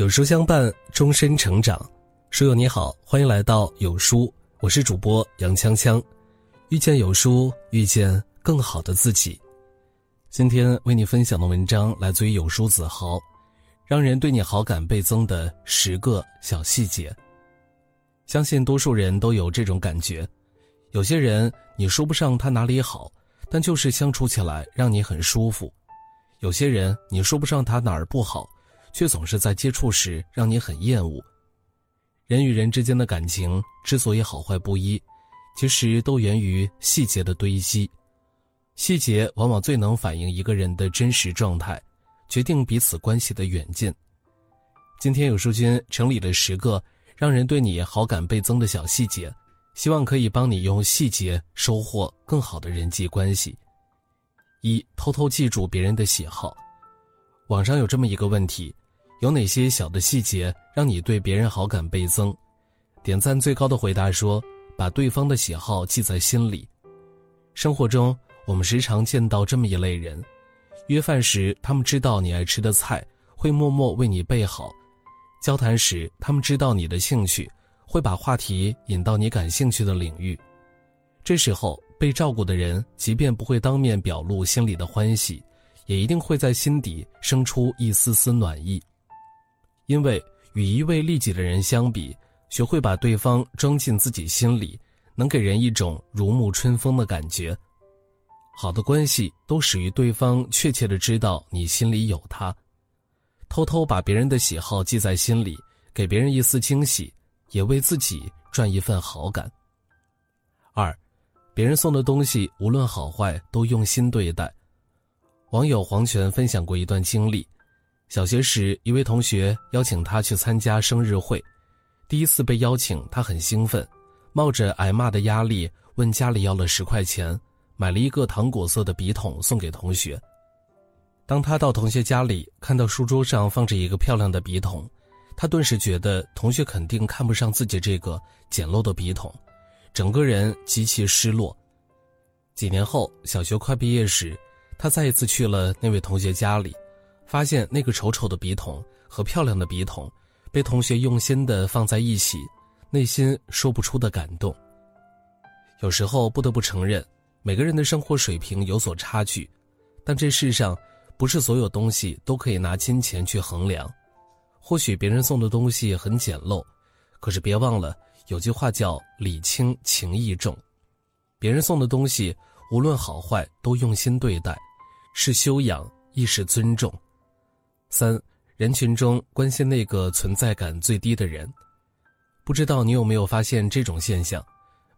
有书相伴，终身成长。书友你好，欢迎来到有书，我是主播杨锵锵。遇见有书，遇见更好的自己。今天为你分享的文章来自于有书子豪，让人对你好感倍增的十个小细节。相信多数人都有这种感觉，有些人你说不上他哪里好，但就是相处起来让你很舒服；有些人你说不上他哪儿不好。却总是在接触时让你很厌恶。人与人之间的感情之所以好坏不一，其实都源于细节的堆积。细节往往最能反映一个人的真实状态，决定彼此关系的远近。今天有书君整理了十个让人对你好感倍增的小细节，希望可以帮你用细节收获更好的人际关系。一、偷偷记住别人的喜好。网上有这么一个问题。有哪些小的细节让你对别人好感倍增？点赞最高的回答说：“把对方的喜好记在心里。”生活中，我们时常见到这么一类人：约饭时，他们知道你爱吃的菜，会默默为你备好；交谈时，他们知道你的兴趣，会把话题引到你感兴趣的领域。这时候，被照顾的人，即便不会当面表露心里的欢喜，也一定会在心底生出一丝丝暖意。因为与一味利己的人相比，学会把对方装进自己心里，能给人一种如沐春风的感觉。好的关系都始于对方确切的知道你心里有他。偷偷把别人的喜好记在心里，给别人一丝惊喜，也为自己赚一份好感。二，别人送的东西无论好坏都用心对待。网友黄泉分享过一段经历。小学时，一位同学邀请他去参加生日会。第一次被邀请，他很兴奋，冒着挨骂的压力问家里要了十块钱，买了一个糖果色的笔筒送给同学。当他到同学家里，看到书桌上放着一个漂亮的笔筒，他顿时觉得同学肯定看不上自己这个简陋的笔筒，整个人极其失落。几年后，小学快毕业时，他再一次去了那位同学家里。发现那个丑丑的笔筒和漂亮的笔筒，被同学用心的放在一起，内心说不出的感动。有时候不得不承认，每个人的生活水平有所差距，但这世上不是所有东西都可以拿金钱去衡量。或许别人送的东西很简陋，可是别忘了有句话叫“礼轻情意重”，别人送的东西无论好坏都用心对待，是修养亦是尊重。三，人群中关心那个存在感最低的人，不知道你有没有发现这种现象？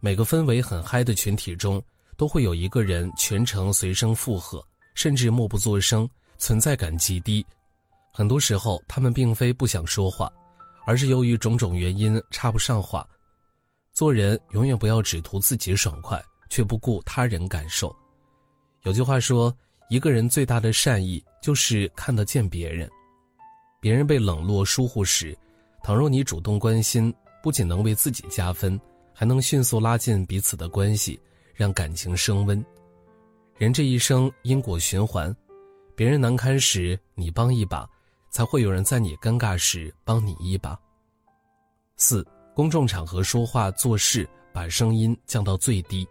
每个氛围很嗨的群体中，都会有一个人全程随声附和，甚至默不作声，存在感极低。很多时候，他们并非不想说话，而是由于种种原因插不上话。做人永远不要只图自己爽快，却不顾他人感受。有句话说。一个人最大的善意就是看得见别人，别人被冷落疏忽时，倘若你主动关心，不仅能为自己加分，还能迅速拉近彼此的关系，让感情升温。人这一生因果循环，别人难堪时你帮一把，才会有人在你尴尬时帮你一把。四，公众场合说话做事，把声音降到最低。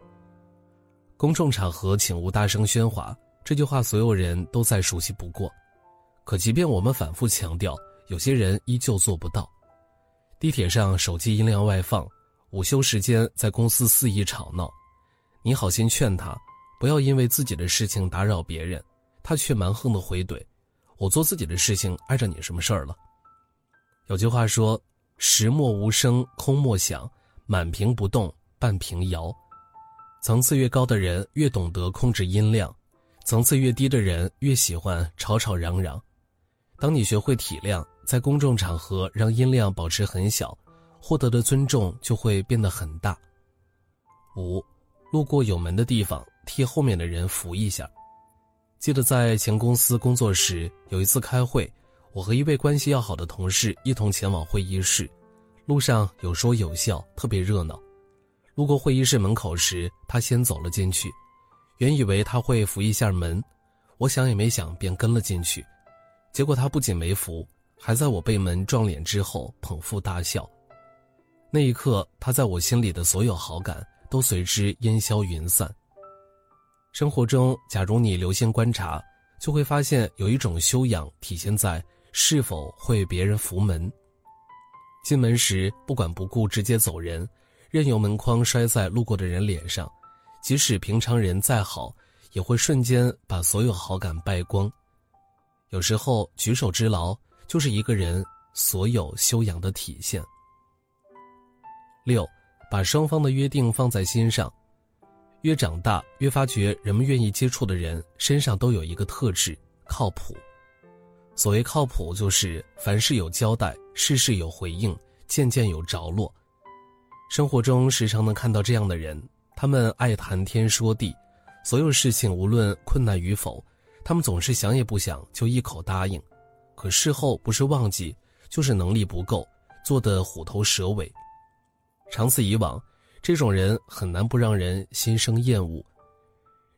公众场合请勿大声喧哗。这句话所有人都再熟悉不过，可即便我们反复强调，有些人依旧做不到。地铁上手机音量外放，午休时间在公司肆意吵闹，你好心劝他不要因为自己的事情打扰别人，他却蛮横的回怼：“我做自己的事情，碍着你什么事儿了？”有句话说：“石墨无声空莫响，满屏不动半屏摇。”层次越高的人越懂得控制音量。层次越低的人越喜欢吵吵嚷嚷。当你学会体谅，在公众场合让音量保持很小，获得的尊重就会变得很大。五，路过有门的地方，替后面的人扶一下。记得在前公司工作时，有一次开会，我和一位关系要好的同事一同前往会议室，路上有说有笑，特别热闹。路过会议室门口时，他先走了进去。原以为他会扶一下门，我想也没想便跟了进去，结果他不仅没扶，还在我被门撞脸之后捧腹大笑。那一刻，他在我心里的所有好感都随之烟消云散。生活中，假如你留心观察，就会发现有一种修养体现在是否会别人扶门。进门时不管不顾直接走人，任由门框摔在路过的人脸上，即使平常人再好，也会瞬间把所有好感败光。有时候举手之劳就是一个人所有修养的体现。六，把双方的约定放在心上。越长大，越发觉人们愿意接触的人身上都有一个特质：靠谱。所谓靠谱，就是凡事有交代，事事有回应，件件有着落。生活中时常能看到这样的人，他们爱谈天说地，所有事情无论困难与否，他们总是想也不想就一口答应。可事后不是忘记，就是能力不够，做得虎头蛇尾。长此以往，这种人很难不让人心生厌恶。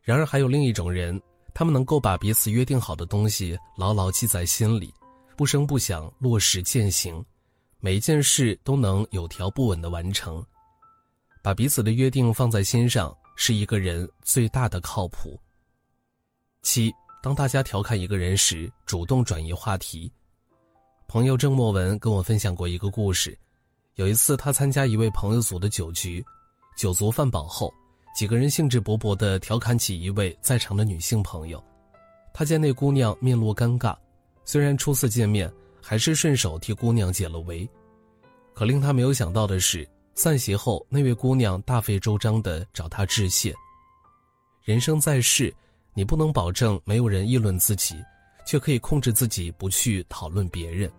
然而，还有另一种人，他们能够把彼此约定好的东西牢牢记在心里，不声不响落实践行，每一件事都能有条不紊地完成。把彼此的约定放在心上，是一个人最大的靠谱。七，当大家调侃一个人时，主动转移话题。朋友郑默文跟我分享过一个故事。有一次，他参加一位朋友组的酒局，酒足饭饱后，几个人兴致勃勃地调侃起一位在场的女性朋友。他见那姑娘面露尴尬，虽然初次见面，还是顺手替姑娘解了围。可令他没有想到的是，散席后，那位姑娘大费周章地找他致谢。人生在世，你不能保证没有人议论自己，却可以控制自己不去讨论别人。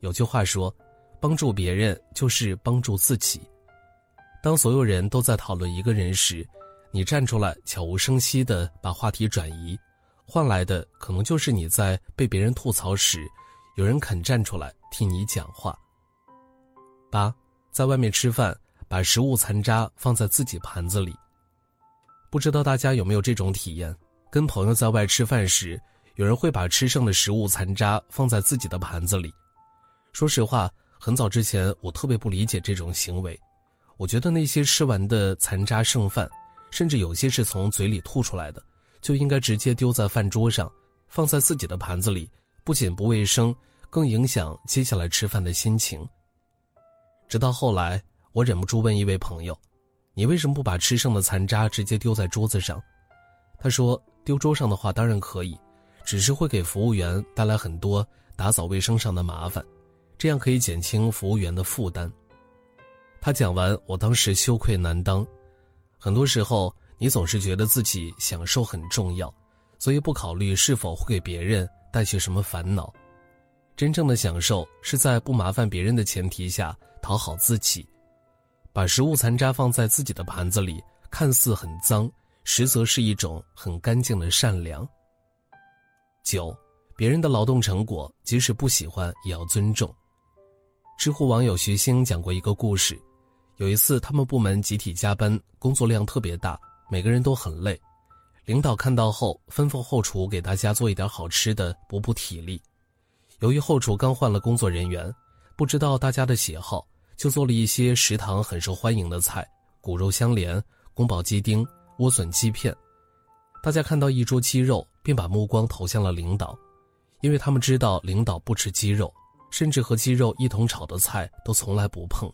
有句话说。帮助别人就是帮助自己。当所有人都在讨论一个人时，你站出来悄无声息地把话题转移，换来的可能就是你在被别人吐槽时，有人肯站出来替你讲话。八，在外面吃饭，把食物残渣放在自己盘子里。不知道大家有没有这种体验？跟朋友在外吃饭时，有人会把吃剩的食物残渣放在自己的盘子里。说实话。很早之前，我特别不理解这种行为。我觉得那些吃完的残渣剩饭，甚至有些是从嘴里吐出来的，就应该直接丢在饭桌上，放在自己的盘子里，不仅不卫生，更影响接下来吃饭的心情。直到后来，我忍不住问一位朋友：“你为什么不把吃剩的残渣直接丢在桌子上？”他说：“丢桌上的话当然可以，只是会给服务员带来很多打扫卫生上的麻烦。”这样可以减轻服务员的负担。他讲完，我当时羞愧难当。很多时候，你总是觉得自己享受很重要，所以不考虑是否会给别人带去什么烦恼。真正的享受是在不麻烦别人的前提下讨好自己。把食物残渣放在自己的盘子里，看似很脏，实则是一种很干净的善良。九，别人的劳动成果，即使不喜欢，也要尊重。知乎网友徐星讲过一个故事，有一次他们部门集体加班，工作量特别大，每个人都很累。领导看到后，吩咐后厨给大家做一点好吃的，补补体力。由于后厨刚换了工作人员，不知道大家的喜好，就做了一些食堂很受欢迎的菜：骨肉相连、宫保鸡丁、莴笋鸡片。大家看到一桌鸡肉，便把目光投向了领导，因为他们知道领导不吃鸡肉。甚至和鸡肉一同炒的菜都从来不碰。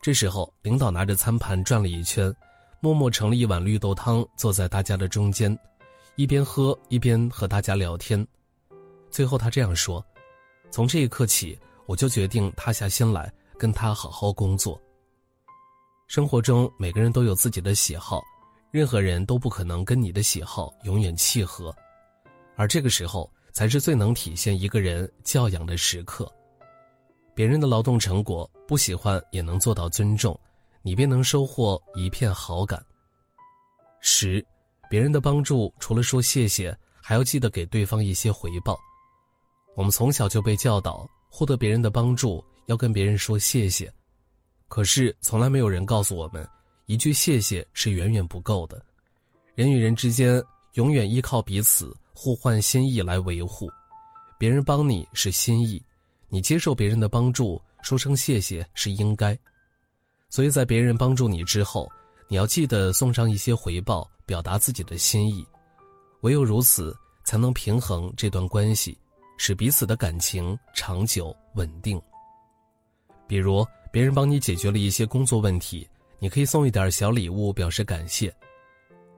这时候，领导拿着餐盘转了一圈，默默盛了一碗绿豆汤，坐在大家的中间，一边喝一边和大家聊天。最后，他这样说：“从这一刻起，我就决定塌下心来跟他好好工作。”生活中，每个人都有自己的喜好，任何人都不可能跟你的喜好永远契合，而这个时候。才是最能体现一个人教养的时刻。别人的劳动成果不喜欢也能做到尊重，你便能收获一片好感。十，别人的帮助除了说谢谢，还要记得给对方一些回报。我们从小就被教导，获得别人的帮助要跟别人说谢谢，可是从来没有人告诉我们，一句谢谢是远远不够的。人与人之间永远依靠彼此。互换心意来维护，别人帮你是心意，你接受别人的帮助，说声谢谢是应该。所以在别人帮助你之后，你要记得送上一些回报，表达自己的心意。唯有如此，才能平衡这段关系，使彼此的感情长久稳定。比如，别人帮你解决了一些工作问题，你可以送一点小礼物表示感谢。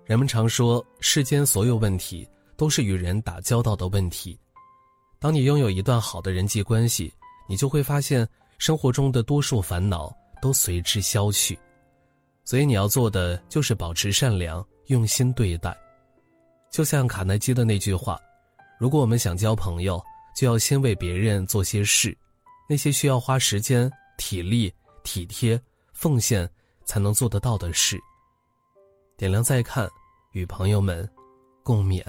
人们常说，世间所有问题都是与人打交道的问题。当你拥有一段好的人际关系，你就会发现生活中的多数烦恼。都随之消去，所以你要做的就是保持善良，用心对待。就像卡耐基的那句话：“如果我们想交朋友，就要先为别人做些事，那些需要花时间、体力、体贴、奉献才能做得到的事。”点亮再看，与朋友们共勉。